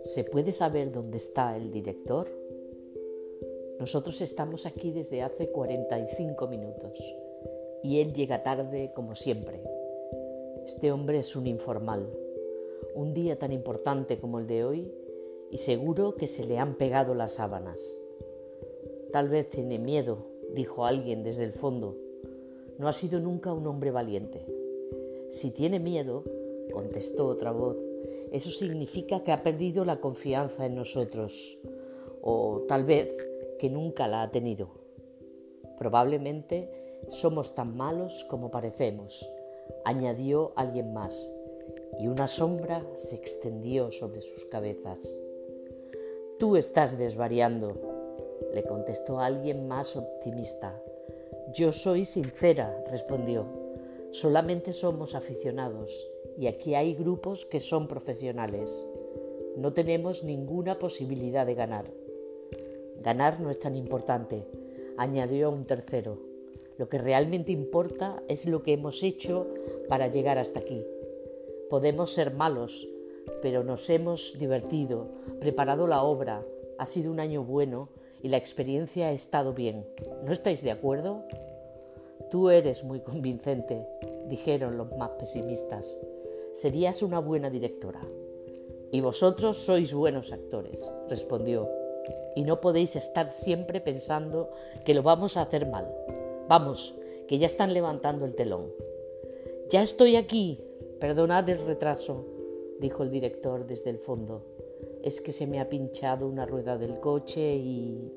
¿Se puede saber dónde está el director? Nosotros estamos aquí desde hace 45 minutos y él llega tarde como siempre. Este hombre es un informal. Un día tan importante como el de hoy y seguro que se le han pegado las sábanas. Tal vez tiene miedo, dijo alguien desde el fondo. No ha sido nunca un hombre valiente. Si tiene miedo, contestó otra voz, eso significa que ha perdido la confianza en nosotros, o tal vez que nunca la ha tenido. Probablemente somos tan malos como parecemos, añadió alguien más, y una sombra se extendió sobre sus cabezas. Tú estás desvariando, le contestó alguien más optimista. Yo soy sincera, respondió. Solamente somos aficionados y aquí hay grupos que son profesionales. No tenemos ninguna posibilidad de ganar. Ganar no es tan importante, añadió un tercero. Lo que realmente importa es lo que hemos hecho para llegar hasta aquí. Podemos ser malos, pero nos hemos divertido, preparado la obra, ha sido un año bueno y la experiencia ha estado bien. ¿No estáis de acuerdo? Tú eres muy convincente, dijeron los más pesimistas. Serías una buena directora. Y vosotros sois buenos actores, respondió. Y no podéis estar siempre pensando que lo vamos a hacer mal. Vamos, que ya están levantando el telón. Ya estoy aquí. Perdonad el retraso, dijo el director desde el fondo. Es que se me ha pinchado una rueda del coche y